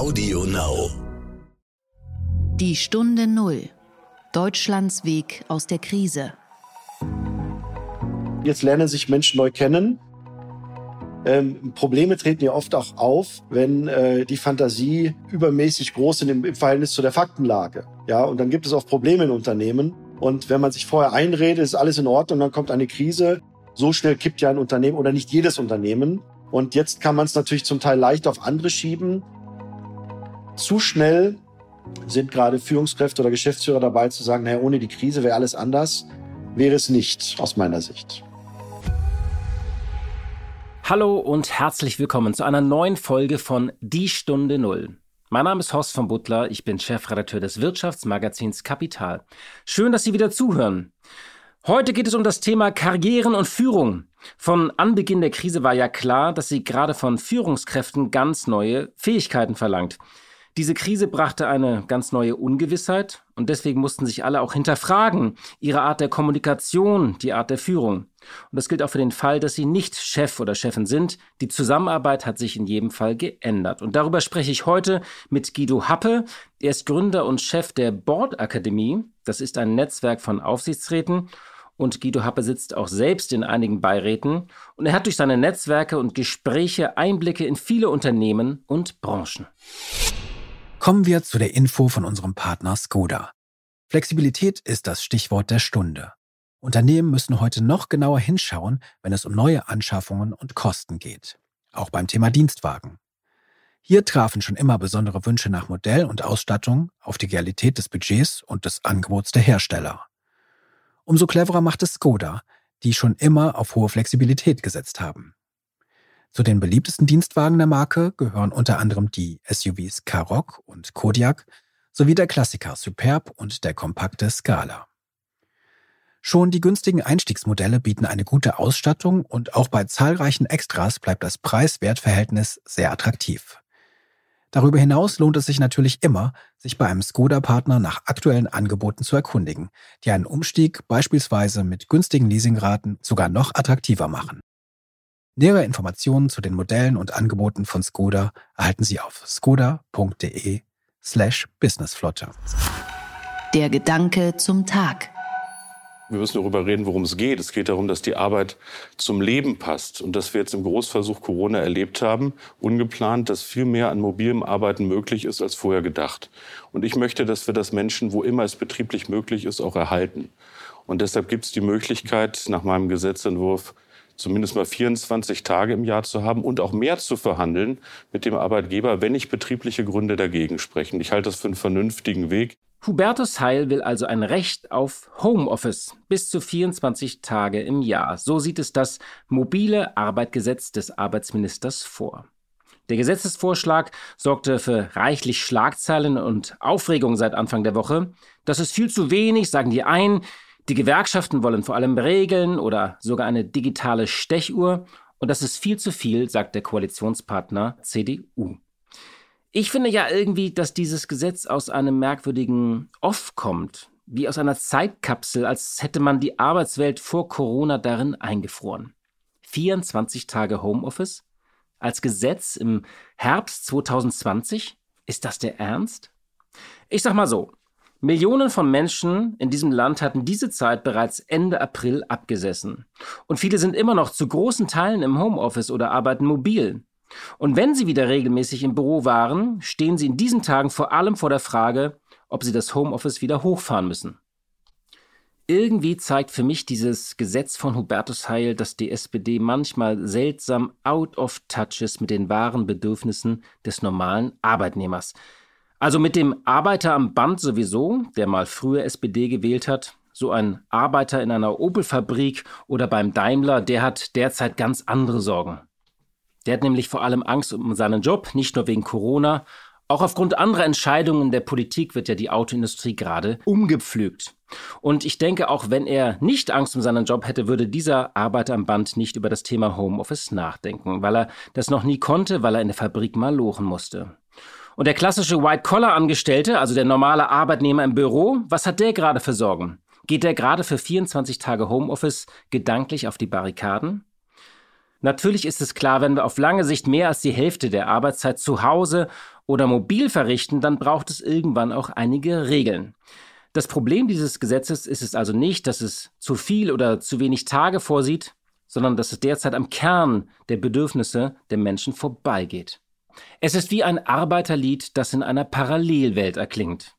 Audio Now. Die Stunde Null. Deutschlands Weg aus der Krise. Jetzt lernen sich Menschen neu kennen. Ähm, Probleme treten ja oft auch auf, wenn äh, die Fantasie übermäßig groß ist im, im Verhältnis zu der Faktenlage. Ja, und dann gibt es auch Probleme in Unternehmen. Und wenn man sich vorher einredet, ist alles in Ordnung, dann kommt eine Krise. So schnell kippt ja ein Unternehmen oder nicht jedes Unternehmen. Und jetzt kann man es natürlich zum Teil leicht auf andere schieben. Zu schnell sind gerade Führungskräfte oder Geschäftsführer dabei zu sagen, naja, ohne die Krise wäre alles anders. Wäre es nicht, aus meiner Sicht. Hallo und herzlich willkommen zu einer neuen Folge von Die Stunde Null. Mein Name ist Horst von Butler, ich bin Chefredakteur des Wirtschaftsmagazins Kapital. Schön, dass Sie wieder zuhören. Heute geht es um das Thema Karrieren und Führung. Von Anbeginn der Krise war ja klar, dass sie gerade von Führungskräften ganz neue Fähigkeiten verlangt. Diese Krise brachte eine ganz neue Ungewissheit und deswegen mussten sich alle auch hinterfragen, ihre Art der Kommunikation, die Art der Führung. Und das gilt auch für den Fall, dass sie nicht Chef oder Chefin sind. Die Zusammenarbeit hat sich in jedem Fall geändert. Und darüber spreche ich heute mit Guido Happe. Er ist Gründer und Chef der Board Akademie. Das ist ein Netzwerk von Aufsichtsräten und Guido Happe sitzt auch selbst in einigen Beiräten und er hat durch seine Netzwerke und Gespräche Einblicke in viele Unternehmen und Branchen. Kommen wir zu der Info von unserem Partner Skoda. Flexibilität ist das Stichwort der Stunde. Unternehmen müssen heute noch genauer hinschauen, wenn es um neue Anschaffungen und Kosten geht. Auch beim Thema Dienstwagen. Hier trafen schon immer besondere Wünsche nach Modell und Ausstattung auf die Realität des Budgets und des Angebots der Hersteller. Umso cleverer macht es Skoda, die schon immer auf hohe Flexibilität gesetzt haben. Zu den beliebtesten Dienstwagen der Marke gehören unter anderem die SUVs Karoq und Kodiak sowie der Klassiker Superb und der kompakte Scala. Schon die günstigen Einstiegsmodelle bieten eine gute Ausstattung und auch bei zahlreichen Extras bleibt das Preis-Wert-Verhältnis sehr attraktiv. Darüber hinaus lohnt es sich natürlich immer, sich bei einem Skoda-Partner nach aktuellen Angeboten zu erkundigen, die einen Umstieg beispielsweise mit günstigen Leasingraten sogar noch attraktiver machen. Nähere Informationen zu den Modellen und Angeboten von Skoda erhalten Sie auf skoda.de slash businessflotte. Der Gedanke zum Tag. Wir müssen darüber reden, worum es geht. Es geht darum, dass die Arbeit zum Leben passt und dass wir jetzt im Großversuch Corona erlebt haben, ungeplant, dass viel mehr an mobilem Arbeiten möglich ist als vorher gedacht. Und ich möchte, dass wir das Menschen, wo immer es betrieblich möglich ist, auch erhalten. Und deshalb gibt es die Möglichkeit, nach meinem Gesetzentwurf, zumindest mal 24 Tage im Jahr zu haben und auch mehr zu verhandeln mit dem Arbeitgeber, wenn nicht betriebliche Gründe dagegen sprechen. Ich halte das für einen vernünftigen Weg. Hubertus Heil will also ein Recht auf Homeoffice bis zu 24 Tage im Jahr. So sieht es das mobile Arbeitgesetz des Arbeitsministers vor. Der Gesetzesvorschlag sorgte für reichlich Schlagzeilen und Aufregung seit Anfang der Woche. Das ist viel zu wenig, sagen die einen. Die Gewerkschaften wollen vor allem Regeln oder sogar eine digitale Stechuhr. Und das ist viel zu viel, sagt der Koalitionspartner CDU. Ich finde ja irgendwie, dass dieses Gesetz aus einem merkwürdigen Off kommt, wie aus einer Zeitkapsel, als hätte man die Arbeitswelt vor Corona darin eingefroren. 24 Tage Homeoffice? Als Gesetz im Herbst 2020? Ist das der Ernst? Ich sag mal so, Millionen von Menschen in diesem Land hatten diese Zeit bereits Ende April abgesessen. Und viele sind immer noch zu großen Teilen im Homeoffice oder arbeiten mobil. Und wenn sie wieder regelmäßig im Büro waren, stehen sie in diesen Tagen vor allem vor der Frage, ob sie das Homeoffice wieder hochfahren müssen. Irgendwie zeigt für mich dieses Gesetz von Hubertus Heil, dass die SPD manchmal seltsam out of touch ist mit den wahren Bedürfnissen des normalen Arbeitnehmers. Also mit dem Arbeiter am Band sowieso, der mal früher SPD gewählt hat, so ein Arbeiter in einer Opel-Fabrik oder beim Daimler, der hat derzeit ganz andere Sorgen. Der hat nämlich vor allem Angst um seinen Job, nicht nur wegen Corona. Auch aufgrund anderer Entscheidungen der Politik wird ja die Autoindustrie gerade umgepflügt. Und ich denke, auch wenn er nicht Angst um seinen Job hätte, würde dieser Arbeiter am Band nicht über das Thema Homeoffice nachdenken, weil er das noch nie konnte, weil er in der Fabrik mal lochen musste. Und der klassische White-Collar-Angestellte, also der normale Arbeitnehmer im Büro, was hat der gerade für Sorgen? Geht der gerade für 24 Tage Homeoffice gedanklich auf die Barrikaden? Natürlich ist es klar, wenn wir auf lange Sicht mehr als die Hälfte der Arbeitszeit zu Hause oder mobil verrichten, dann braucht es irgendwann auch einige Regeln. Das Problem dieses Gesetzes ist es also nicht, dass es zu viel oder zu wenig Tage vorsieht, sondern dass es derzeit am Kern der Bedürfnisse der Menschen vorbeigeht. Es ist wie ein Arbeiterlied, das in einer Parallelwelt erklingt.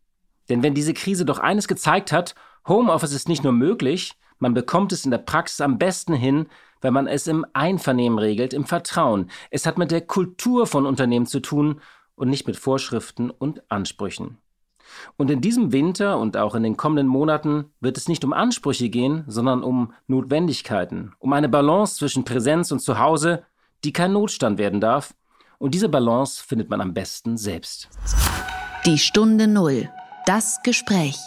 Denn wenn diese Krise doch eines gezeigt hat, Homeoffice ist nicht nur möglich, man bekommt es in der Praxis am besten hin, wenn man es im Einvernehmen regelt, im Vertrauen. Es hat mit der Kultur von Unternehmen zu tun und nicht mit Vorschriften und Ansprüchen. Und in diesem Winter und auch in den kommenden Monaten wird es nicht um Ansprüche gehen, sondern um Notwendigkeiten, um eine Balance zwischen Präsenz und Zuhause, die kein Notstand werden darf. Und diese Balance findet man am besten selbst. Die Stunde Null. Das Gespräch.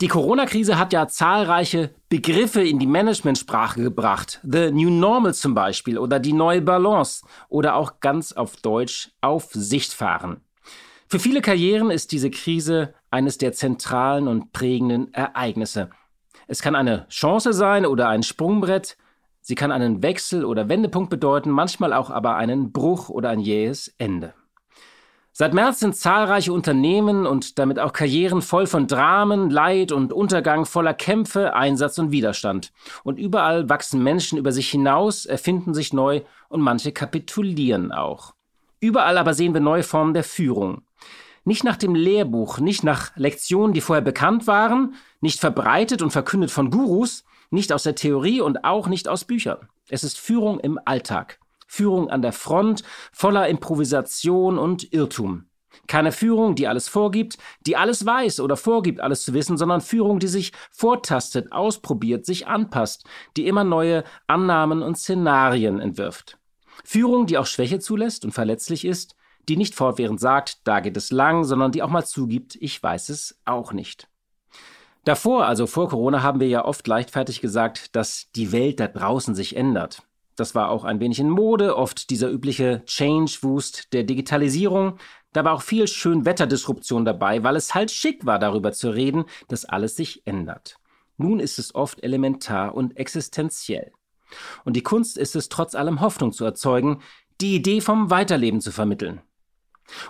Die Corona-Krise hat ja zahlreiche Begriffe in die Managementsprache gebracht. The New Normal zum Beispiel oder die neue Balance oder auch ganz auf Deutsch auf Sicht fahren. Für viele Karrieren ist diese Krise eines der zentralen und prägenden Ereignisse. Es kann eine Chance sein oder ein Sprungbrett. Sie kann einen Wechsel oder Wendepunkt bedeuten, manchmal auch aber einen Bruch oder ein jähes Ende. Seit März sind zahlreiche Unternehmen und damit auch Karrieren voll von Dramen, Leid und Untergang, voller Kämpfe, Einsatz und Widerstand. Und überall wachsen Menschen über sich hinaus, erfinden sich neu und manche kapitulieren auch. Überall aber sehen wir neue Formen der Führung. Nicht nach dem Lehrbuch, nicht nach Lektionen, die vorher bekannt waren, nicht verbreitet und verkündet von Gurus, nicht aus der Theorie und auch nicht aus Büchern. Es ist Führung im Alltag. Führung an der Front, voller Improvisation und Irrtum. Keine Führung, die alles vorgibt, die alles weiß oder vorgibt, alles zu wissen, sondern Führung, die sich vortastet, ausprobiert, sich anpasst, die immer neue Annahmen und Szenarien entwirft. Führung, die auch Schwäche zulässt und verletzlich ist, die nicht fortwährend sagt, da geht es lang, sondern die auch mal zugibt, ich weiß es auch nicht. Davor, also vor Corona, haben wir ja oft leichtfertig gesagt, dass die Welt da draußen sich ändert. Das war auch ein wenig in Mode, oft dieser übliche Change-Wust der Digitalisierung. Da war auch viel Schönwetterdisruption dabei, weil es halt schick war, darüber zu reden, dass alles sich ändert. Nun ist es oft elementar und existenziell. Und die Kunst ist es, trotz allem Hoffnung zu erzeugen, die Idee vom Weiterleben zu vermitteln.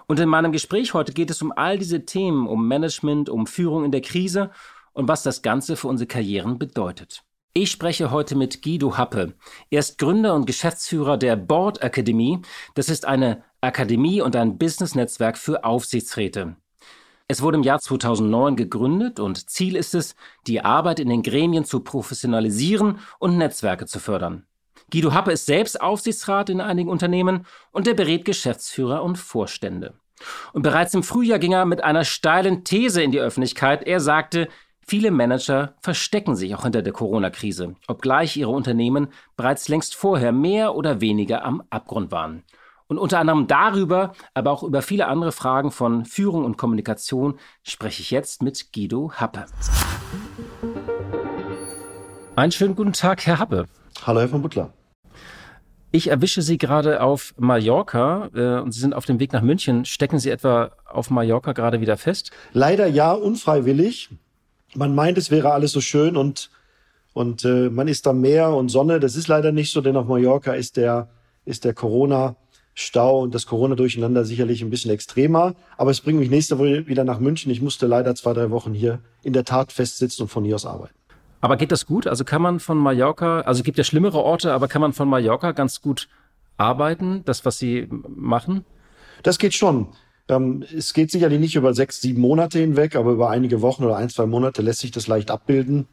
Und in meinem Gespräch heute geht es um all diese Themen, um Management, um Führung in der Krise und was das Ganze für unsere Karrieren bedeutet. Ich spreche heute mit Guido Happe. Er ist Gründer und Geschäftsführer der Board Akademie. Das ist eine Akademie und ein Business-Netzwerk für Aufsichtsräte. Es wurde im Jahr 2009 gegründet und Ziel ist es, die Arbeit in den Gremien zu professionalisieren und Netzwerke zu fördern. Guido Happe ist selbst Aufsichtsrat in einigen Unternehmen und er berät Geschäftsführer und Vorstände. Und bereits im Frühjahr ging er mit einer steilen These in die Öffentlichkeit. Er sagte, Viele Manager verstecken sich auch hinter der Corona-Krise, obgleich ihre Unternehmen bereits längst vorher mehr oder weniger am Abgrund waren. Und unter anderem darüber, aber auch über viele andere Fragen von Führung und Kommunikation spreche ich jetzt mit Guido Happe. Einen schönen guten Tag, Herr Happe. Hallo, Herr von Butler. Ich erwische Sie gerade auf Mallorca äh, und Sie sind auf dem Weg nach München. Stecken Sie etwa auf Mallorca gerade wieder fest? Leider ja, unfreiwillig man meint, es wäre alles so schön und, und äh, man ist da Meer und Sonne. Das ist leider nicht so, denn auf Mallorca ist der, ist der Corona-Stau und das Corona-Durcheinander sicherlich ein bisschen extremer. Aber es bringt mich nächste Woche wieder nach München. Ich musste leider zwei, drei Wochen hier in der Tat festsitzen und von hier aus arbeiten. Aber geht das gut? Also kann man von Mallorca, also gibt ja schlimmere Orte, aber kann man von Mallorca ganz gut arbeiten, das, was Sie machen? Das geht schon. Ähm, es geht sicherlich nicht über sechs, sieben Monate hinweg, aber über einige Wochen oder ein, zwei Monate lässt sich das leicht abbilden.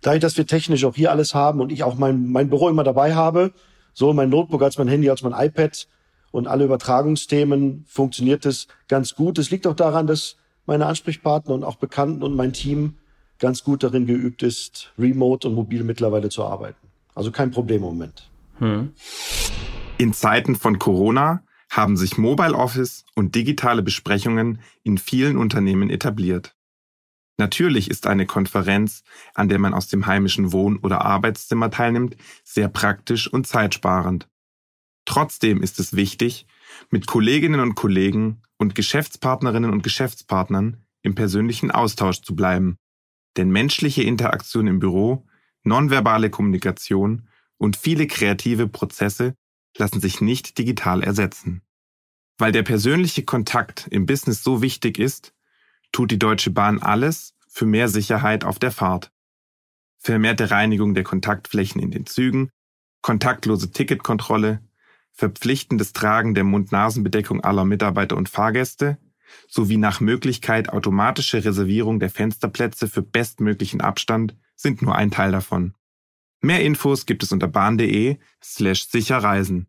Dadurch, dass wir technisch auch hier alles haben und ich auch mein, mein Büro immer dabei habe, so mein Notebook als mein Handy, als mein iPad und alle Übertragungsthemen, funktioniert es ganz gut. Es liegt auch daran, dass meine Ansprechpartner und auch Bekannten und mein Team ganz gut darin geübt ist, remote und mobil mittlerweile zu arbeiten. Also kein Problem im Moment. Hm. In Zeiten von Corona haben sich Mobile Office und digitale Besprechungen in vielen Unternehmen etabliert. Natürlich ist eine Konferenz, an der man aus dem heimischen Wohn- oder Arbeitszimmer teilnimmt, sehr praktisch und zeitsparend. Trotzdem ist es wichtig, mit Kolleginnen und Kollegen und Geschäftspartnerinnen und Geschäftspartnern im persönlichen Austausch zu bleiben. Denn menschliche Interaktion im Büro, nonverbale Kommunikation und viele kreative Prozesse lassen sich nicht digital ersetzen. Weil der persönliche Kontakt im Business so wichtig ist, tut die Deutsche Bahn alles für mehr Sicherheit auf der Fahrt. Vermehrte Reinigung der Kontaktflächen in den Zügen, kontaktlose Ticketkontrolle, verpflichtendes Tragen der Mund-Nasen-Bedeckung aller Mitarbeiter und Fahrgäste sowie nach Möglichkeit automatische Reservierung der Fensterplätze für bestmöglichen Abstand sind nur ein Teil davon. Mehr Infos gibt es unter bahn.de slash sicherreisen.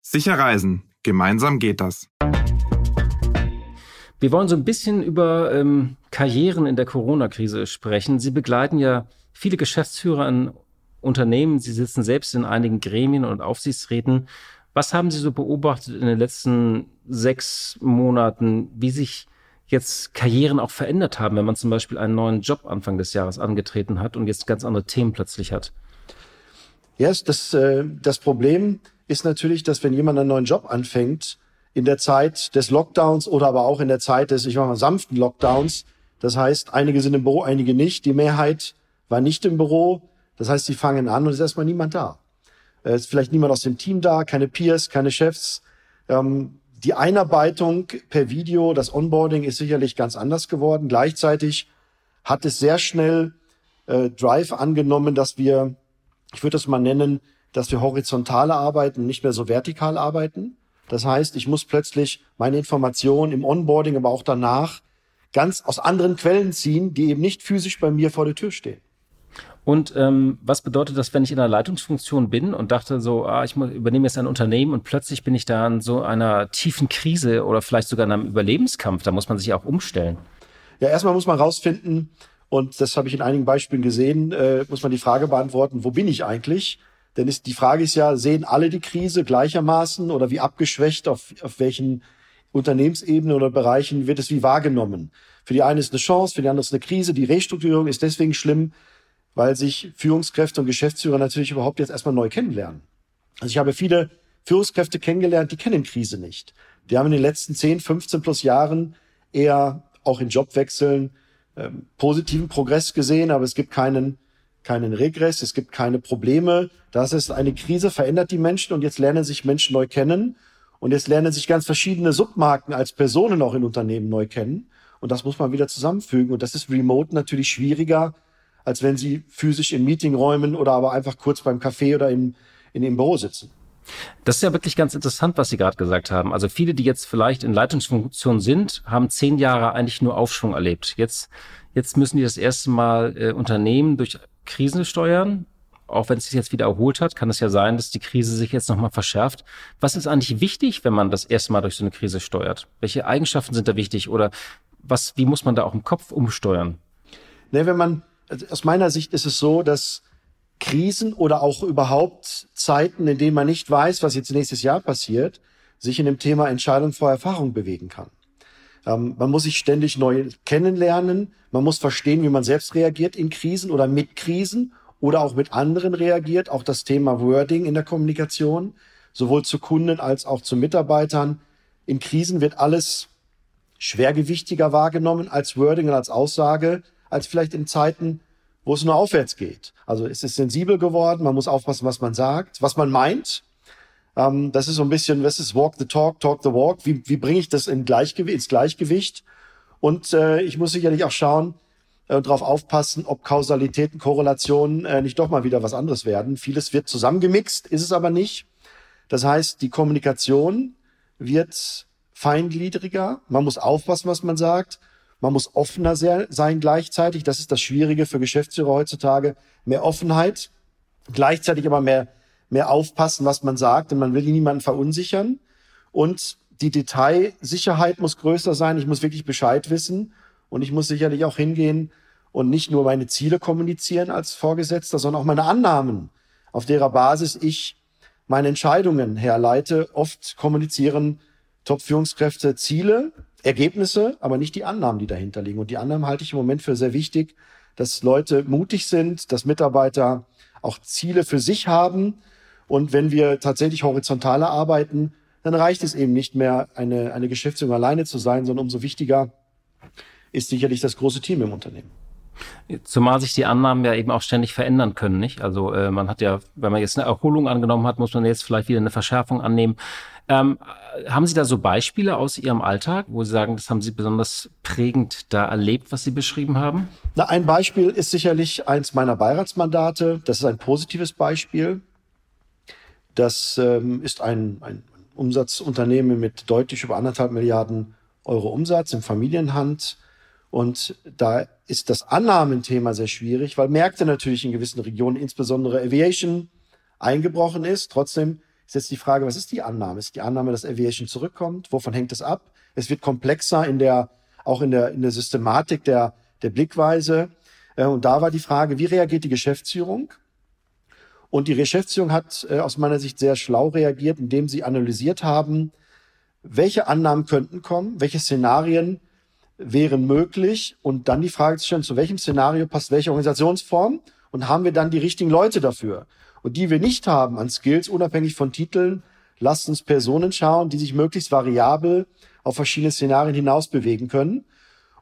Sicher reisen, gemeinsam geht das. Wir wollen so ein bisschen über ähm, Karrieren in der Corona-Krise sprechen. Sie begleiten ja viele Geschäftsführer an Unternehmen. Sie sitzen selbst in einigen Gremien und Aufsichtsräten. Was haben Sie so beobachtet in den letzten sechs Monaten, wie sich jetzt Karrieren auch verändert haben, wenn man zum Beispiel einen neuen Job Anfang des Jahres angetreten hat und jetzt ganz andere Themen plötzlich hat? Ja, yes, das, äh, das Problem ist natürlich, dass wenn jemand einen neuen Job anfängt, in der Zeit des Lockdowns oder aber auch in der Zeit des, ich mal, sanften Lockdowns, das heißt, einige sind im Büro, einige nicht, die Mehrheit war nicht im Büro, das heißt, sie fangen an und es ist erstmal niemand da. Es ist vielleicht niemand aus dem Team da, keine Peers, keine Chefs. Ähm, die Einarbeitung per Video, das Onboarding ist sicherlich ganz anders geworden. Gleichzeitig hat es sehr schnell äh, Drive angenommen, dass wir, ich würde das mal nennen, dass wir horizontale arbeiten, nicht mehr so vertikal arbeiten. Das heißt, ich muss plötzlich meine Informationen im Onboarding, aber auch danach ganz aus anderen Quellen ziehen, die eben nicht physisch bei mir vor der Tür stehen. Und ähm, was bedeutet das, wenn ich in einer Leitungsfunktion bin und dachte so, ah, ich übernehme jetzt ein Unternehmen und plötzlich bin ich da in so einer tiefen Krise oder vielleicht sogar in einem Überlebenskampf? Da muss man sich auch umstellen. Ja, erstmal muss man rausfinden, und das habe ich in einigen Beispielen gesehen, äh, muss man die Frage beantworten, wo bin ich eigentlich? Denn ist, die Frage ist ja, sehen alle die Krise gleichermaßen oder wie abgeschwächt, auf, auf welchen Unternehmensebenen oder Bereichen wird es wie wahrgenommen? Für die eine ist eine Chance, für die andere ist eine Krise. Die Restrukturierung ist deswegen schlimm, weil sich Führungskräfte und Geschäftsführer natürlich überhaupt jetzt erstmal neu kennenlernen. Also ich habe viele Führungskräfte kennengelernt, die kennen Krise nicht. Die haben in den letzten 10, 15 plus Jahren eher auch in Jobwechseln ähm, positiven Progress gesehen, aber es gibt keinen, keinen Regress, es gibt keine Probleme. Das ist eine Krise, verändert die Menschen und jetzt lernen sich Menschen neu kennen und jetzt lernen sich ganz verschiedene Submarken als Personen auch in Unternehmen neu kennen. Und das muss man wieder zusammenfügen. Und das ist remote natürlich schwieriger, als wenn sie physisch in Meetingräumen oder aber einfach kurz beim Café oder in, in dem Büro sitzen. Das ist ja wirklich ganz interessant, was Sie gerade gesagt haben. Also viele, die jetzt vielleicht in Leitungsfunktion sind, haben zehn Jahre eigentlich nur Aufschwung erlebt. Jetzt, jetzt müssen die das erste Mal äh, Unternehmen durch Krisen steuern. Auch wenn es sich jetzt wieder erholt hat, kann es ja sein, dass die Krise sich jetzt nochmal verschärft. Was ist eigentlich wichtig, wenn man das erste Mal durch so eine Krise steuert? Welche Eigenschaften sind da wichtig oder was, wie muss man da auch im Kopf umsteuern? Ne, wenn man also aus meiner Sicht ist es so, dass Krisen oder auch überhaupt Zeiten, in denen man nicht weiß, was jetzt nächstes Jahr passiert, sich in dem Thema Entscheidung vor Erfahrung bewegen kann. Ähm, man muss sich ständig neu kennenlernen. Man muss verstehen, wie man selbst reagiert in Krisen oder mit Krisen oder auch mit anderen reagiert. Auch das Thema Wording in der Kommunikation, sowohl zu Kunden als auch zu Mitarbeitern. In Krisen wird alles schwergewichtiger wahrgenommen als Wording und als Aussage als vielleicht in Zeiten, wo es nur aufwärts geht. Also es ist sensibel geworden, man muss aufpassen, was man sagt, was man meint. Ähm, das ist so ein bisschen, was ist Walk the Talk, Talk the Walk. Wie, wie bringe ich das in Gleichgewicht, ins Gleichgewicht? Und äh, ich muss sicherlich auch schauen äh, und darauf aufpassen, ob Kausalitäten, Korrelationen äh, nicht doch mal wieder was anderes werden. Vieles wird zusammengemixt, ist es aber nicht. Das heißt, die Kommunikation wird feingliedriger. Man muss aufpassen, was man sagt. Man muss offener sein gleichzeitig. Das ist das Schwierige für Geschäftsführer heutzutage. Mehr Offenheit, gleichzeitig aber mehr, mehr aufpassen, was man sagt, denn man will niemanden verunsichern. Und die Detailsicherheit muss größer sein. Ich muss wirklich Bescheid wissen. Und ich muss sicherlich auch hingehen und nicht nur meine Ziele kommunizieren als Vorgesetzter, sondern auch meine Annahmen, auf derer Basis ich meine Entscheidungen herleite. Oft kommunizieren Top-Führungskräfte Ziele, Ergebnisse, aber nicht die Annahmen, die dahinter liegen. Und die Annahmen halte ich im Moment für sehr wichtig, dass Leute mutig sind, dass Mitarbeiter auch Ziele für sich haben. Und wenn wir tatsächlich horizontaler arbeiten, dann reicht es eben nicht mehr, eine, eine Geschäftsführung alleine zu sein, sondern umso wichtiger ist sicherlich das große Team im Unternehmen. Zumal sich die Annahmen ja eben auch ständig verändern können, nicht? Also äh, man hat ja, wenn man jetzt eine Erholung angenommen hat, muss man jetzt vielleicht wieder eine Verschärfung annehmen. Ähm, haben Sie da so Beispiele aus Ihrem Alltag, wo Sie sagen, das haben Sie besonders prägend da erlebt, was Sie beschrieben haben? Na, ein Beispiel ist sicherlich eins meiner Beiratsmandate. Das ist ein positives Beispiel. Das ähm, ist ein, ein Umsatzunternehmen mit deutlich über anderthalb Milliarden Euro Umsatz in Familienhand. Und da ist das Annahmenthema sehr schwierig, weil Märkte natürlich in gewissen Regionen, insbesondere Aviation, eingebrochen ist. Trotzdem ist jetzt die Frage, was ist die Annahme? Ist die Annahme, dass Aviation zurückkommt? Wovon hängt es ab? Es wird komplexer in der, auch in der, in der Systematik der, der Blickweise. Äh, und da war die Frage, wie reagiert die Geschäftsführung? Und die Geschäftsführung hat äh, aus meiner Sicht sehr schlau reagiert, indem sie analysiert haben, welche Annahmen könnten kommen, welche Szenarien wären möglich und dann die Frage zu stellen, zu welchem Szenario passt welche Organisationsform und haben wir dann die richtigen Leute dafür? Und die wir nicht haben an Skills, unabhängig von Titeln, lasst uns Personen schauen, die sich möglichst variabel auf verschiedene Szenarien hinaus bewegen können.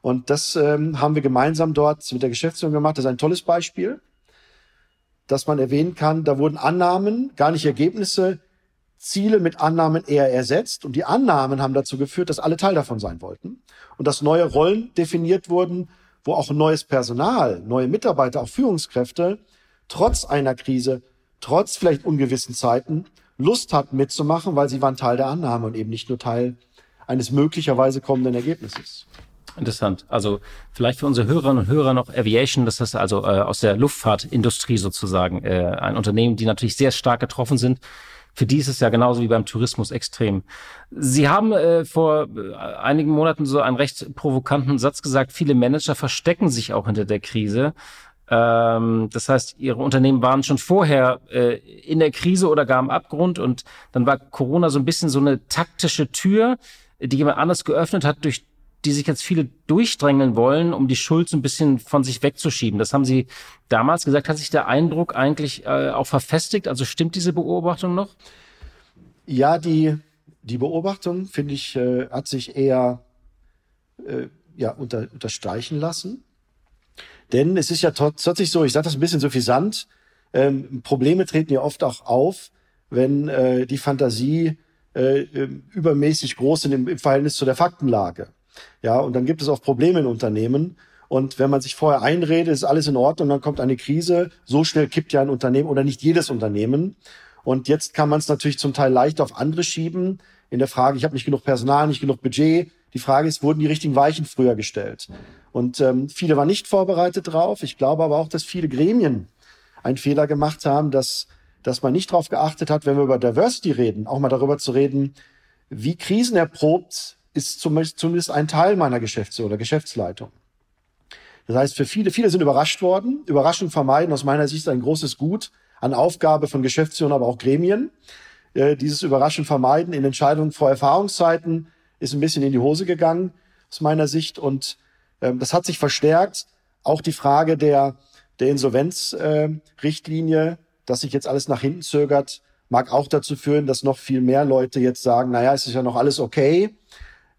Und das ähm, haben wir gemeinsam dort mit der Geschäftsführung gemacht. Das ist ein tolles Beispiel, dass man erwähnen kann, da wurden Annahmen, gar nicht Ergebnisse, Ziele mit Annahmen eher ersetzt. Und die Annahmen haben dazu geführt, dass alle Teil davon sein wollten. Und dass neue Rollen definiert wurden, wo auch neues Personal, neue Mitarbeiter, auch Führungskräfte, trotz einer Krise, trotz vielleicht ungewissen Zeiten, Lust hatten mitzumachen, weil sie waren Teil der Annahme und eben nicht nur Teil eines möglicherweise kommenden Ergebnisses. Interessant. Also vielleicht für unsere Hörerinnen und Hörer noch Aviation, das ist also äh, aus der Luftfahrtindustrie sozusagen äh, ein Unternehmen, die natürlich sehr stark getroffen sind für die ist es ja genauso wie beim Tourismus extrem. Sie haben äh, vor äh, einigen Monaten so einen recht provokanten Satz gesagt, viele Manager verstecken sich auch hinter der Krise. Ähm, das heißt, ihre Unternehmen waren schon vorher äh, in der Krise oder gar am Abgrund und dann war Corona so ein bisschen so eine taktische Tür, die jemand anders geöffnet hat, durch die sich jetzt viele durchdrängeln wollen, um die Schuld so ein bisschen von sich wegzuschieben. Das haben Sie damals gesagt. Hat sich der Eindruck eigentlich äh, auch verfestigt? Also stimmt diese Beobachtung noch? Ja, die, die Beobachtung, finde ich, äh, hat sich eher äh, ja, unter, unterstreichen lassen. Denn es ist ja tatsächlich so, ich sage das ein bisschen suffisant, ähm, Probleme treten ja oft auch auf, wenn äh, die Fantasie äh, ähm, übermäßig groß sind im, im Verhältnis zu der Faktenlage. Ja, und dann gibt es auch Probleme in Unternehmen. Und wenn man sich vorher einredet, ist alles in Ordnung, dann kommt eine Krise. So schnell kippt ja ein Unternehmen oder nicht jedes Unternehmen. Und jetzt kann man es natürlich zum Teil leicht auf andere schieben. In der Frage, ich habe nicht genug Personal, nicht genug Budget. Die Frage ist, wurden die richtigen Weichen früher gestellt? Und ähm, viele waren nicht vorbereitet drauf. Ich glaube aber auch, dass viele Gremien einen Fehler gemacht haben, dass, dass man nicht darauf geachtet hat, wenn wir über Diversity reden, auch mal darüber zu reden, wie krisenerprobt ist zumindest ein Teil meiner Geschäfts- oder Geschäftsleitung. Das heißt, für viele, viele sind überrascht worden. Überraschung vermeiden aus meiner Sicht ein großes Gut an Aufgabe von Geschäftsführern, aber auch Gremien. Äh, dieses Überraschen vermeiden in Entscheidungen vor Erfahrungszeiten ist ein bisschen in die Hose gegangen aus meiner Sicht und ähm, das hat sich verstärkt. Auch die Frage der, der Insolvenzrichtlinie, äh, dass sich jetzt alles nach hinten zögert, mag auch dazu führen, dass noch viel mehr Leute jetzt sagen, naja, es ist ja noch alles okay.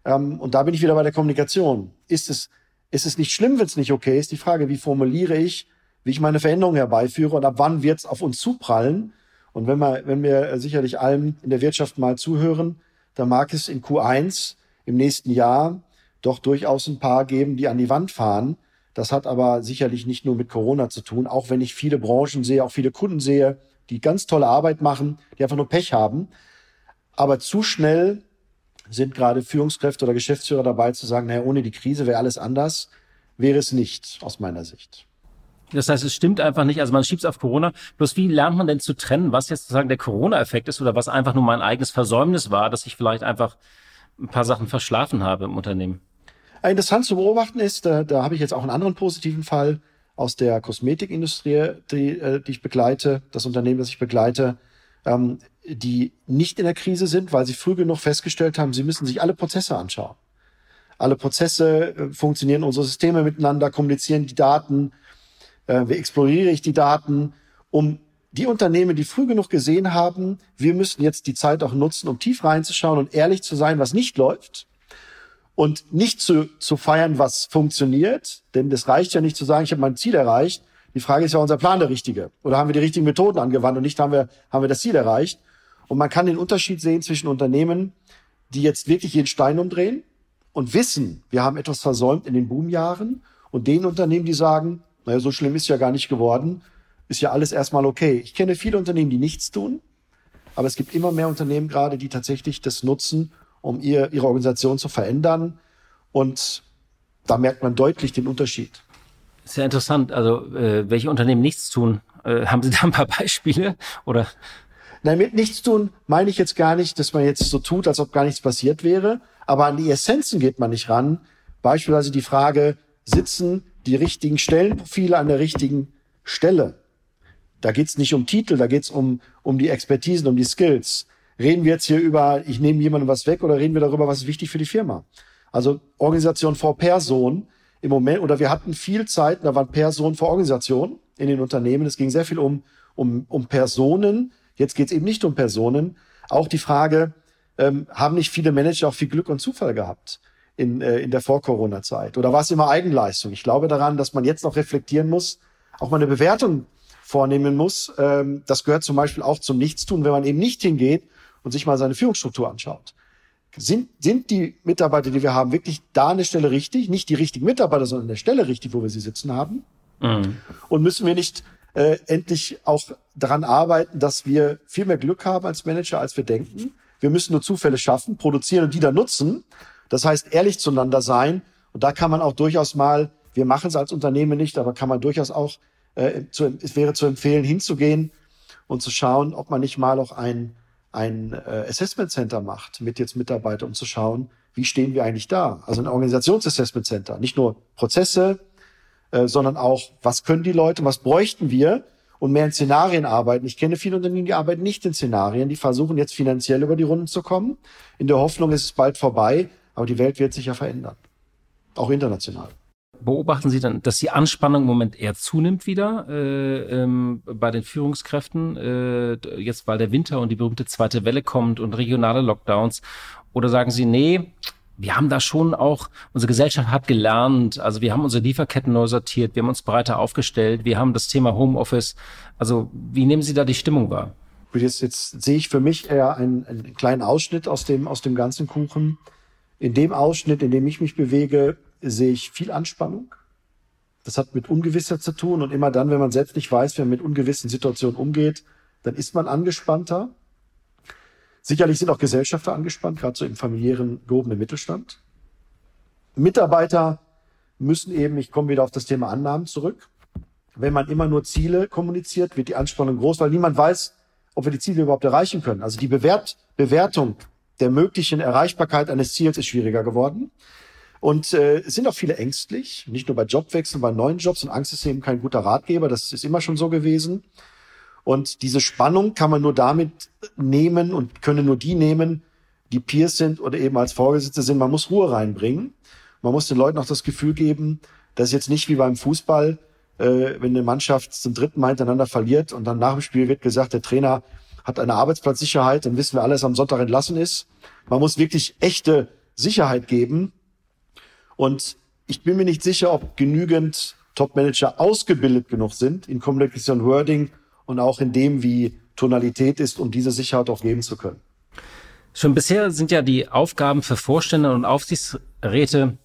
Ähm, und da bin ich wieder bei der Kommunikation. Ist es, ist es nicht schlimm, wenn es nicht okay ist? Die Frage, wie formuliere ich, wie ich meine Veränderung herbeiführe und ab wann wird es auf uns zuprallen? Und wenn wir, wenn wir sicherlich allem in der Wirtschaft mal zuhören, dann mag es in Q1 im nächsten Jahr doch durchaus ein paar geben, die an die Wand fahren. Das hat aber sicherlich nicht nur mit Corona zu tun, auch wenn ich viele Branchen sehe, auch viele Kunden sehe, die ganz tolle Arbeit machen, die einfach nur Pech haben. Aber zu schnell sind gerade Führungskräfte oder Geschäftsführer dabei zu sagen, naja, ohne die Krise wäre alles anders, wäre es nicht aus meiner Sicht. Das heißt, es stimmt einfach nicht. Also man schiebt es auf Corona. Bloß wie lernt man denn zu trennen, was jetzt sozusagen der Corona-Effekt ist oder was einfach nur mein eigenes Versäumnis war, dass ich vielleicht einfach ein paar Sachen verschlafen habe im Unternehmen? Interessant zu beobachten ist, da, da habe ich jetzt auch einen anderen positiven Fall aus der Kosmetikindustrie, die, äh, die ich begleite, das Unternehmen, das ich begleite ähm, die nicht in der Krise sind, weil sie früh genug festgestellt haben, sie müssen sich alle Prozesse anschauen. Alle Prozesse äh, funktionieren, unsere Systeme miteinander, kommunizieren die Daten, äh, wie exploriere ich die Daten, um die Unternehmen, die früh genug gesehen haben, wir müssen jetzt die Zeit auch nutzen, um tief reinzuschauen und ehrlich zu sein, was nicht läuft. und nicht zu, zu feiern, was funktioniert, denn das reicht ja nicht zu sagen, ich habe mein Ziel erreicht. Die Frage ist ja, unser Plan der richtige? Oder haben wir die richtigen Methoden angewandt und nicht haben wir, haben wir das Ziel erreicht? Und man kann den Unterschied sehen zwischen Unternehmen, die jetzt wirklich jeden Stein umdrehen und wissen, wir haben etwas versäumt in den Boomjahren und den Unternehmen, die sagen, naja, so schlimm ist ja gar nicht geworden, ist ja alles erstmal okay. Ich kenne viele Unternehmen, die nichts tun, aber es gibt immer mehr Unternehmen gerade, die tatsächlich das nutzen, um ihr, ihre Organisation zu verändern. Und da merkt man deutlich den Unterschied. Sehr interessant. Also, äh, welche Unternehmen nichts tun? Äh, haben Sie da ein paar Beispiele? Oder? Nein, mit nichts tun meine ich jetzt gar nicht, dass man jetzt so tut, als ob gar nichts passiert wäre. Aber an die Essenzen geht man nicht ran. Beispielsweise die Frage, sitzen die richtigen Stellenprofile an der richtigen Stelle? Da geht's nicht um Titel, da geht's um, um die Expertisen, um die Skills. Reden wir jetzt hier über, ich nehme jemandem was weg oder reden wir darüber, was ist wichtig für die Firma? Also Organisation vor Person im Moment, oder wir hatten viel Zeit, da waren Person vor Organisation in den Unternehmen. Es ging sehr viel um, um, um Personen. Jetzt geht's eben nicht um Personen. Auch die Frage, ähm, haben nicht viele Manager auch viel Glück und Zufall gehabt in, äh, in der Vor-Corona-Zeit? Oder war es immer Eigenleistung? Ich glaube daran, dass man jetzt noch reflektieren muss, auch mal eine Bewertung vornehmen muss. Ähm, das gehört zum Beispiel auch zum Nichtstun, wenn man eben nicht hingeht und sich mal seine Führungsstruktur anschaut. Sind, sind die Mitarbeiter, die wir haben, wirklich da an der Stelle richtig? Nicht die richtigen Mitarbeiter, sondern an der Stelle richtig, wo wir sie sitzen haben? Mhm. Und müssen wir nicht äh, endlich auch daran arbeiten, dass wir viel mehr Glück haben als Manager, als wir denken? Wir müssen nur Zufälle schaffen, produzieren und die dann nutzen. Das heißt, ehrlich zueinander sein. Und da kann man auch durchaus mal, wir machen es als Unternehmen nicht, aber kann man durchaus auch äh, zu, es wäre zu empfehlen, hinzugehen und zu schauen, ob man nicht mal auch ein, ein äh, Assessment Center macht mit jetzt Mitarbeitern, um zu schauen, wie stehen wir eigentlich da? Also ein Organisationsassessment Center, nicht nur Prozesse, äh, sondern auch, was können die Leute, was bräuchten wir und mehr in Szenarien arbeiten. Ich kenne viele Unternehmen, die arbeiten nicht in Szenarien, die versuchen jetzt finanziell über die Runden zu kommen. In der Hoffnung, es ist bald vorbei, aber die Welt wird sich ja verändern. Auch international beobachten Sie dann, dass die Anspannung im Moment eher zunimmt wieder äh, ähm, bei den Führungskräften, äh, jetzt weil der Winter und die berühmte zweite Welle kommt und regionale Lockdowns? Oder sagen Sie, nee, wir haben da schon auch, unsere Gesellschaft hat gelernt, also wir haben unsere Lieferketten neu sortiert, wir haben uns breiter aufgestellt, wir haben das Thema Homeoffice. Also wie nehmen Sie da die Stimmung wahr? Jetzt, jetzt sehe ich für mich eher einen, einen kleinen Ausschnitt aus dem, aus dem ganzen Kuchen. In dem Ausschnitt, in dem ich mich bewege, sehe ich viel Anspannung. Das hat mit Ungewissheit zu tun und immer dann, wenn man selbst nicht weiß, wie man mit ungewissen Situationen umgeht, dann ist man angespannter. Sicherlich sind auch Gesellschafter angespannt, gerade so im familiären gehobenen Mittelstand. Mitarbeiter müssen eben, ich komme wieder auf das Thema Annahmen zurück. Wenn man immer nur Ziele kommuniziert, wird die Anspannung groß, weil niemand weiß, ob wir die Ziele überhaupt erreichen können. Also die Bewert Bewertung der möglichen Erreichbarkeit eines Ziels ist schwieriger geworden. Und äh, es sind auch viele ängstlich, nicht nur bei Jobwechseln, bei neuen Jobs. Und Angst ist eben kein guter Ratgeber, das ist immer schon so gewesen. Und diese Spannung kann man nur damit nehmen und können nur die nehmen, die Peers sind oder eben als Vorgesetzte sind. Man muss Ruhe reinbringen. Man muss den Leuten auch das Gefühl geben, dass jetzt nicht wie beim Fußball, äh, wenn eine Mannschaft zum dritten Mal hintereinander verliert und dann nach dem Spiel wird gesagt, der Trainer hat eine Arbeitsplatzsicherheit, dann wissen wir alles am Sonntag entlassen ist. Man muss wirklich echte Sicherheit geben und ich bin mir nicht sicher, ob genügend Top-Manager ausgebildet genug sind in Kommunikation Wording und auch in dem, wie Tonalität ist, um diese Sicherheit auch geben zu können. Schon bisher sind ja die Aufgaben für Vorstände und Aufsichtsräte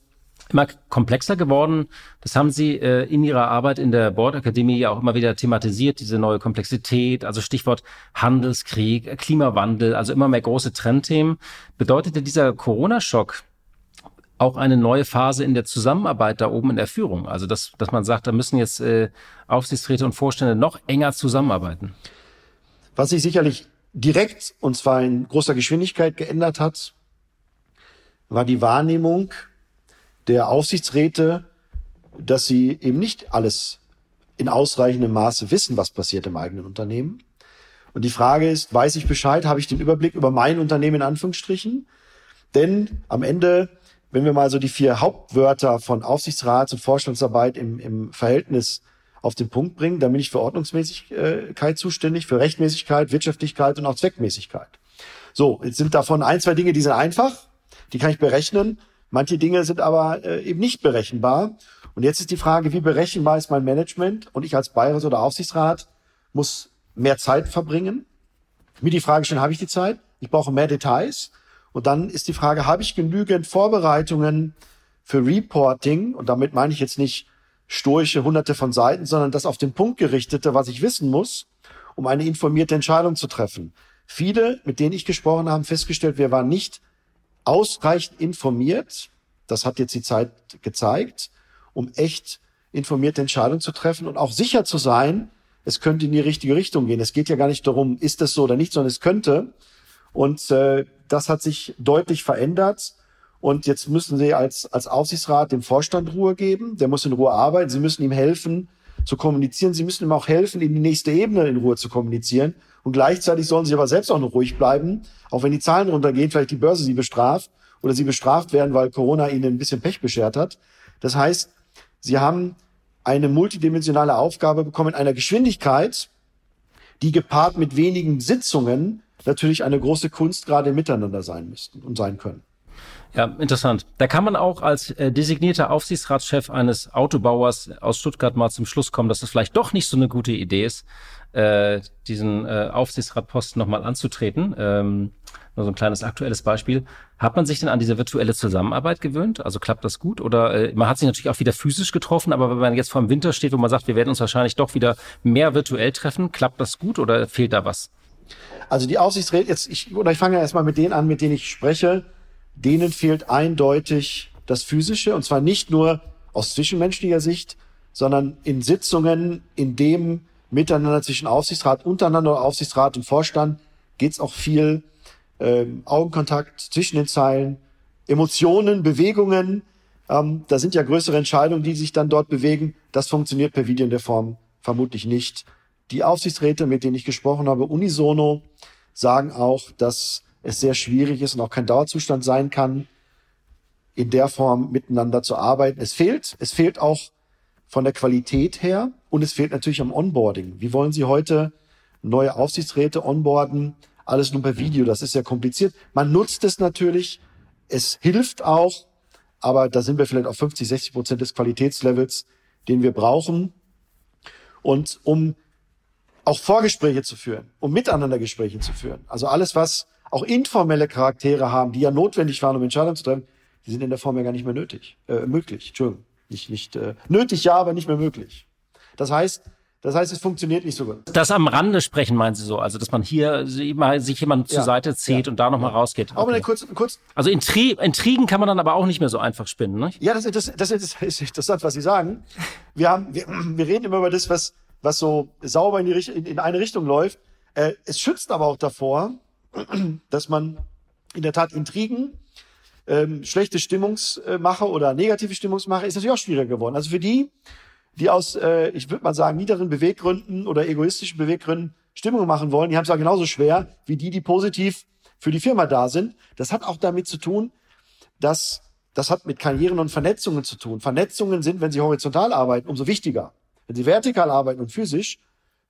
immer komplexer geworden. Das haben Sie äh, in Ihrer Arbeit in der Bordakademie ja auch immer wieder thematisiert, diese neue Komplexität, also Stichwort Handelskrieg, Klimawandel, also immer mehr große Trendthemen. Bedeutete dieser Corona-Schock auch eine neue Phase in der Zusammenarbeit da oben in der Führung. Also dass, dass man sagt, da müssen jetzt äh, Aufsichtsräte und Vorstände noch enger zusammenarbeiten. Was sich sicherlich direkt und zwar in großer Geschwindigkeit geändert hat, war die Wahrnehmung der Aufsichtsräte, dass sie eben nicht alles in ausreichendem Maße wissen, was passiert im eigenen Unternehmen. Und die Frage ist, weiß ich Bescheid, habe ich den Überblick über mein Unternehmen in Anführungsstrichen? Denn am Ende wenn wir mal so die vier Hauptwörter von Aufsichtsrats- und Vorstandsarbeit im, im Verhältnis auf den Punkt bringen, dann bin ich für Ordnungsmäßigkeit zuständig, für Rechtmäßigkeit, Wirtschaftlichkeit und auch Zweckmäßigkeit. So, jetzt sind davon ein, zwei Dinge, die sind einfach, die kann ich berechnen. Manche Dinge sind aber äh, eben nicht berechenbar. Und jetzt ist die Frage, wie berechenbar ist mein Management? Und ich als Beirats- oder Aufsichtsrat muss mehr Zeit verbringen. Mir die Frage stellen, habe ich die Zeit? Ich brauche mehr Details. Und dann ist die Frage, habe ich genügend Vorbereitungen für Reporting? Und damit meine ich jetzt nicht stoische hunderte von Seiten, sondern das auf den Punkt gerichtete, was ich wissen muss, um eine informierte Entscheidung zu treffen. Viele, mit denen ich gesprochen habe, haben festgestellt, wir waren nicht ausreichend informiert. Das hat jetzt die Zeit gezeigt, um echt informierte Entscheidungen zu treffen und auch sicher zu sein, es könnte in die richtige Richtung gehen. Es geht ja gar nicht darum, ist es so oder nicht, sondern es könnte. Und äh, das hat sich deutlich verändert. Und jetzt müssen Sie als, als Aufsichtsrat dem Vorstand Ruhe geben. Der muss in Ruhe arbeiten. Sie müssen ihm helfen zu kommunizieren. Sie müssen ihm auch helfen, in die nächste Ebene in Ruhe zu kommunizieren. Und gleichzeitig sollen Sie aber selbst auch noch ruhig bleiben, auch wenn die Zahlen runtergehen, vielleicht die Börse Sie bestraft oder Sie bestraft werden, weil Corona Ihnen ein bisschen Pech beschert hat. Das heißt, Sie haben eine multidimensionale Aufgabe bekommen in einer Geschwindigkeit, die gepaart mit wenigen Sitzungen natürlich eine große Kunst gerade Miteinander sein müssten und sein können. Ja, interessant. Da kann man auch als äh, designierter Aufsichtsratschef eines Autobauers aus Stuttgart mal zum Schluss kommen, dass das vielleicht doch nicht so eine gute Idee ist, äh, diesen äh, Aufsichtsratposten nochmal anzutreten. Ähm, nur so ein kleines aktuelles Beispiel. Hat man sich denn an diese virtuelle Zusammenarbeit gewöhnt? Also klappt das gut? Oder äh, man hat sich natürlich auch wieder physisch getroffen, aber wenn man jetzt vor dem Winter steht, wo man sagt, wir werden uns wahrscheinlich doch wieder mehr virtuell treffen, klappt das gut oder fehlt da was? Also die Aufsichtsräte, jetzt ich, oder ich fange ja erstmal mit denen an, mit denen ich spreche denen fehlt eindeutig das Physische und zwar nicht nur aus zwischenmenschlicher Sicht, sondern in Sitzungen, in dem Miteinander zwischen Aufsichtsrat untereinander, Aufsichtsrat und Vorstand geht es auch viel ähm, Augenkontakt zwischen den Zeilen, Emotionen, Bewegungen. Ähm, da sind ja größere Entscheidungen, die sich dann dort bewegen. Das funktioniert per Video in der Form vermutlich nicht. Die Aufsichtsräte, mit denen ich gesprochen habe, unisono, sagen auch, dass es sehr schwierig ist und auch kein Dauerzustand sein kann, in der Form miteinander zu arbeiten. Es fehlt, es fehlt auch von der Qualität her und es fehlt natürlich am Onboarding. Wie wollen Sie heute neue Aufsichtsräte onboarden? Alles nur per Video, das ist sehr kompliziert. Man nutzt es natürlich, es hilft auch, aber da sind wir vielleicht auf 50, 60 Prozent des Qualitätslevels, den wir brauchen. Und um auch Vorgespräche zu führen, um Miteinandergespräche zu führen, also alles, was auch informelle Charaktere haben, die ja notwendig waren, um Entscheidungen zu treffen, die sind in der Form ja gar nicht mehr nötig, äh, möglich. Entschuldigung, nicht, nicht äh, nötig, ja, aber nicht mehr möglich. Das heißt, das heißt, es funktioniert nicht so gut. Das am Rande sprechen, meinen Sie so? Also, dass man hier sich jemand zur ja, Seite zieht ja, und da nochmal ja. rausgeht. Okay. Aber kurz, kurz. Also Intri Intrigen kann man dann aber auch nicht mehr so einfach spinnen, ne? Ja, das, das, das, das ist interessant, was Sie sagen. Wir haben, wir, wir reden immer über das, was, was so sauber in, die, in, in eine Richtung läuft. Äh, es schützt aber auch davor, dass man in der Tat Intrigen, ähm, schlechte Stimmungsmache oder negative Stimmungsmache ist natürlich auch schwieriger geworden. Also für die, die aus, äh, ich würde mal sagen, niederen Beweggründen oder egoistischen Beweggründen Stimmung machen wollen, die haben es ja genauso schwer wie die, die positiv für die Firma da sind. Das hat auch damit zu tun, dass das hat mit Karrieren und Vernetzungen zu tun. Vernetzungen sind, wenn Sie horizontal arbeiten, umso wichtiger. Wenn Sie vertikal arbeiten und physisch,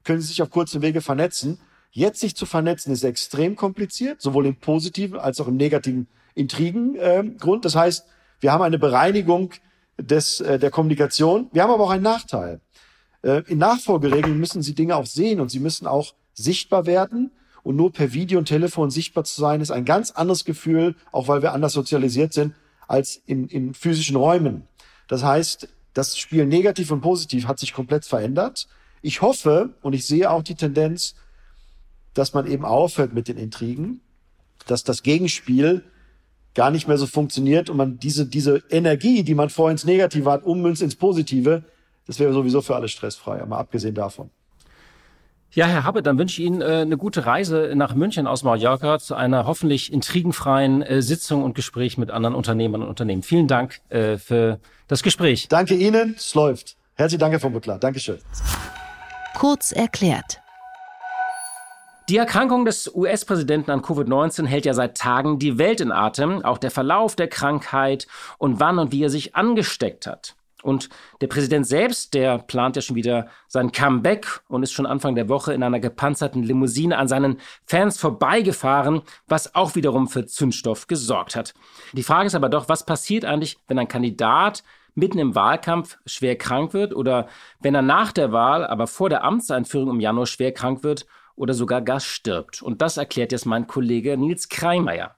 können Sie sich auf kurzen Wege vernetzen. Jetzt sich zu vernetzen ist extrem kompliziert, sowohl im positiven als auch im negativen Intrigengrund. Äh, das heißt, wir haben eine Bereinigung des, äh, der Kommunikation. Wir haben aber auch einen Nachteil. Äh, in Nachfolgeregeln müssen Sie Dinge auch sehen und sie müssen auch sichtbar werden. Und nur per Video und Telefon sichtbar zu sein, ist ein ganz anderes Gefühl, auch weil wir anders sozialisiert sind, als in, in physischen Räumen. Das heißt, das Spiel negativ und positiv hat sich komplett verändert. Ich hoffe und ich sehe auch die Tendenz, dass man eben aufhört mit den Intrigen, dass das Gegenspiel gar nicht mehr so funktioniert und man diese, diese Energie, die man vorher ins Negative hat, ummünzt ins Positive, das wäre sowieso für alle stressfrei, mal abgesehen davon. Ja, Herr Habbe, dann wünsche ich Ihnen äh, eine gute Reise nach München aus Mallorca zu einer hoffentlich intrigenfreien äh, Sitzung und Gespräch mit anderen Unternehmern und Unternehmen. Vielen Dank äh, für das Gespräch. Danke Ihnen, es läuft. Herzlichen Dank, Herr von Butler. Dankeschön. Kurz erklärt. Die Erkrankung des US-Präsidenten an Covid-19 hält ja seit Tagen die Welt in Atem, auch der Verlauf der Krankheit und wann und wie er sich angesteckt hat. Und der Präsident selbst, der plant ja schon wieder sein Comeback und ist schon Anfang der Woche in einer gepanzerten Limousine an seinen Fans vorbeigefahren, was auch wiederum für Zündstoff gesorgt hat. Die Frage ist aber doch, was passiert eigentlich, wenn ein Kandidat mitten im Wahlkampf schwer krank wird oder wenn er nach der Wahl, aber vor der Amtseinführung im Januar schwer krank wird oder sogar gar stirbt. Und das erklärt jetzt mein Kollege Nils Kreimeier.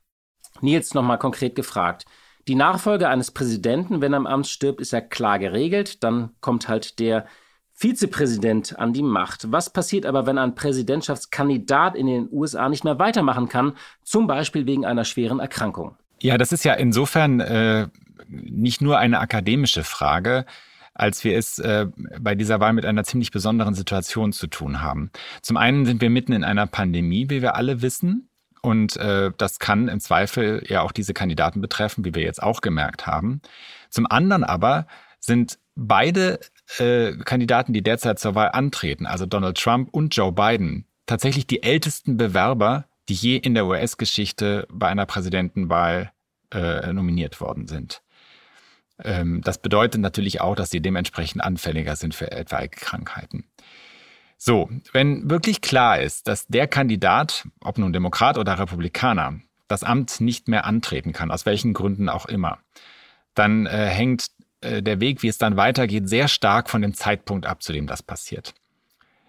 Nils nochmal konkret gefragt. Die Nachfolge eines Präsidenten, wenn er im Amt stirbt, ist ja klar geregelt. Dann kommt halt der Vizepräsident an die Macht. Was passiert aber, wenn ein Präsidentschaftskandidat in den USA nicht mehr weitermachen kann, zum Beispiel wegen einer schweren Erkrankung? Ja, das ist ja insofern äh, nicht nur eine akademische Frage, als wir es äh, bei dieser Wahl mit einer ziemlich besonderen Situation zu tun haben. Zum einen sind wir mitten in einer Pandemie, wie wir alle wissen. Und äh, das kann im Zweifel ja auch diese Kandidaten betreffen, wie wir jetzt auch gemerkt haben. Zum anderen aber sind beide äh, Kandidaten, die derzeit zur Wahl antreten, also Donald Trump und Joe Biden, tatsächlich die ältesten Bewerber, die je in der US-Geschichte bei einer Präsidentenwahl äh, nominiert worden sind. Ähm, das bedeutet natürlich auch, dass sie dementsprechend anfälliger sind für etwaige Krankheiten. So, wenn wirklich klar ist, dass der Kandidat, ob nun Demokrat oder Republikaner, das Amt nicht mehr antreten kann, aus welchen Gründen auch immer, dann äh, hängt äh, der Weg, wie es dann weitergeht, sehr stark von dem Zeitpunkt ab, zu dem das passiert.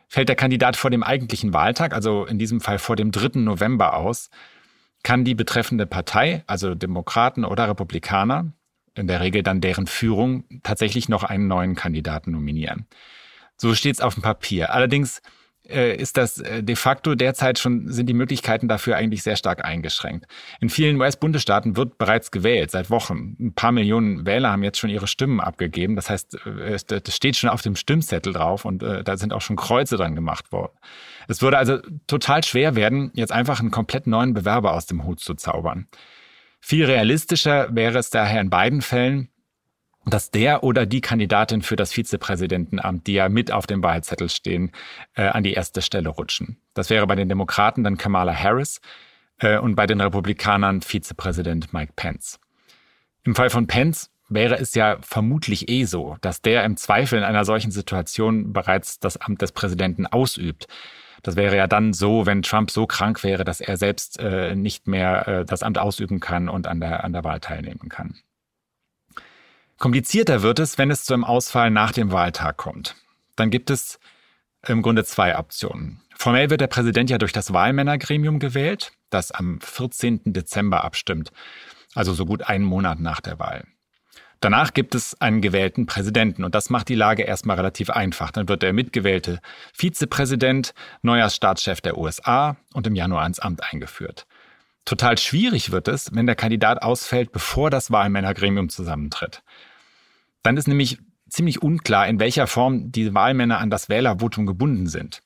Fällt der Kandidat vor dem eigentlichen Wahltag, also in diesem Fall vor dem 3. November aus, kann die betreffende Partei, also Demokraten oder Republikaner, in der Regel dann deren Führung, tatsächlich noch einen neuen Kandidaten nominieren. So steht es auf dem Papier. Allerdings äh, ist das äh, de facto derzeit schon, sind die Möglichkeiten dafür eigentlich sehr stark eingeschränkt. In vielen US-Bundesstaaten wird bereits gewählt, seit Wochen. Ein paar Millionen Wähler haben jetzt schon ihre Stimmen abgegeben. Das heißt, äh, das steht schon auf dem Stimmzettel drauf und da sind auch schon Kreuze dran gemacht worden. Es würde also total schwer werden, jetzt einfach einen komplett neuen Bewerber aus dem Hut zu zaubern. Viel realistischer wäre es daher in beiden Fällen, dass der oder die Kandidatin für das Vizepräsidentenamt, die ja mit auf dem Wahlzettel stehen, äh, an die erste Stelle rutschen. Das wäre bei den Demokraten dann Kamala Harris äh, und bei den Republikanern Vizepräsident Mike Pence. Im Fall von Pence wäre es ja vermutlich eh so, dass der im Zweifel in einer solchen Situation bereits das Amt des Präsidenten ausübt. Das wäre ja dann so, wenn Trump so krank wäre, dass er selbst äh, nicht mehr äh, das Amt ausüben kann und an der, an der Wahl teilnehmen kann. Komplizierter wird es, wenn es zu einem Ausfall nach dem Wahltag kommt. Dann gibt es im Grunde zwei Optionen. Formell wird der Präsident ja durch das Wahlmännergremium gewählt, das am 14. Dezember abstimmt, also so gut einen Monat nach der Wahl. Danach gibt es einen gewählten Präsidenten und das macht die Lage erstmal relativ einfach. Dann wird der mitgewählte Vizepräsident neuer Staatschef der USA und im Januar ins Amt eingeführt. Total schwierig wird es, wenn der Kandidat ausfällt, bevor das Wahlmännergremium zusammentritt. Dann ist nämlich ziemlich unklar, in welcher Form die Wahlmänner an das Wählervotum gebunden sind.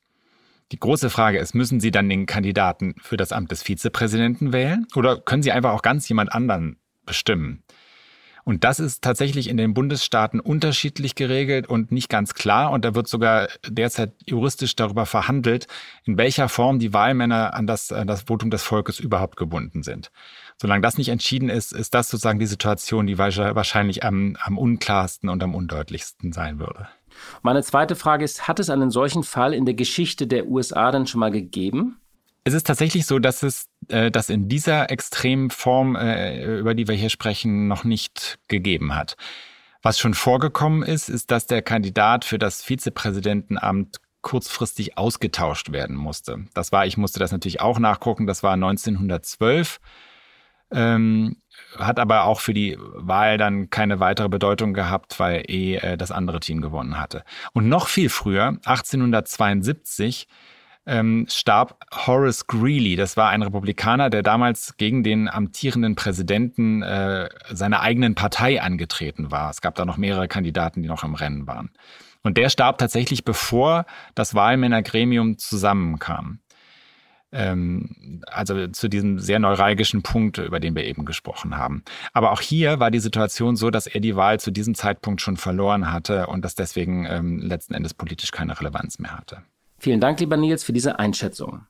Die große Frage ist, müssen Sie dann den Kandidaten für das Amt des Vizepräsidenten wählen oder können Sie einfach auch ganz jemand anderen bestimmen? Und das ist tatsächlich in den Bundesstaaten unterschiedlich geregelt und nicht ganz klar. Und da wird sogar derzeit juristisch darüber verhandelt, in welcher Form die Wahlmänner an das, an das Votum des Volkes überhaupt gebunden sind. Solange das nicht entschieden ist, ist das sozusagen die Situation, die wahrscheinlich am, am unklarsten und am undeutlichsten sein würde. Meine zweite Frage ist, hat es einen solchen Fall in der Geschichte der USA denn schon mal gegeben? Es ist tatsächlich so, dass es äh, das in dieser extremen Form, äh, über die wir hier sprechen, noch nicht gegeben hat. Was schon vorgekommen ist, ist, dass der Kandidat für das Vizepräsidentenamt kurzfristig ausgetauscht werden musste. Das war, ich musste das natürlich auch nachgucken, das war 1912. Ähm, hat aber auch für die Wahl dann keine weitere Bedeutung gehabt, weil eh äh, das andere Team gewonnen hatte. Und noch viel früher, 1872, ähm, starb Horace Greeley. Das war ein Republikaner, der damals gegen den amtierenden Präsidenten äh, seiner eigenen Partei angetreten war. Es gab da noch mehrere Kandidaten, die noch im Rennen waren. Und der starb tatsächlich, bevor das Wahlmännergremium zusammenkam. Ähm, also zu diesem sehr neuralgischen Punkt, über den wir eben gesprochen haben. Aber auch hier war die Situation so, dass er die Wahl zu diesem Zeitpunkt schon verloren hatte und das deswegen ähm, letzten Endes politisch keine Relevanz mehr hatte. Vielen Dank, lieber Nils, für diese Einschätzung.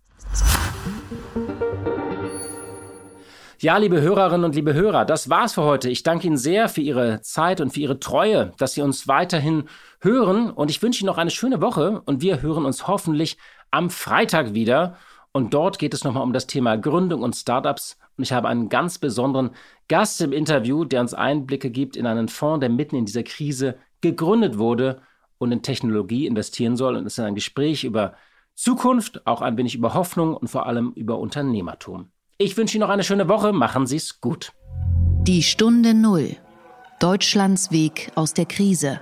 Ja, liebe Hörerinnen und liebe Hörer, das war's für heute. Ich danke Ihnen sehr für Ihre Zeit und für Ihre Treue, dass Sie uns weiterhin hören. Und ich wünsche Ihnen noch eine schöne Woche. Und wir hören uns hoffentlich am Freitag wieder. Und dort geht es nochmal um das Thema Gründung und Startups. Und ich habe einen ganz besonderen Gast im Interview, der uns Einblicke gibt in einen Fonds, der mitten in dieser Krise gegründet wurde und in Technologie investieren soll. Und es ist ein Gespräch über Zukunft, auch ein wenig über Hoffnung und vor allem über Unternehmertum. Ich wünsche Ihnen noch eine schöne Woche. Machen Sie es gut. Die Stunde Null. Deutschlands Weg aus der Krise.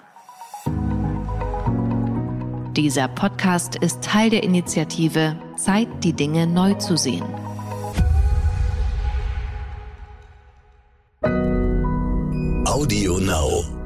Dieser Podcast ist Teil der Initiative Zeit, die Dinge neu zu sehen. Audio Now.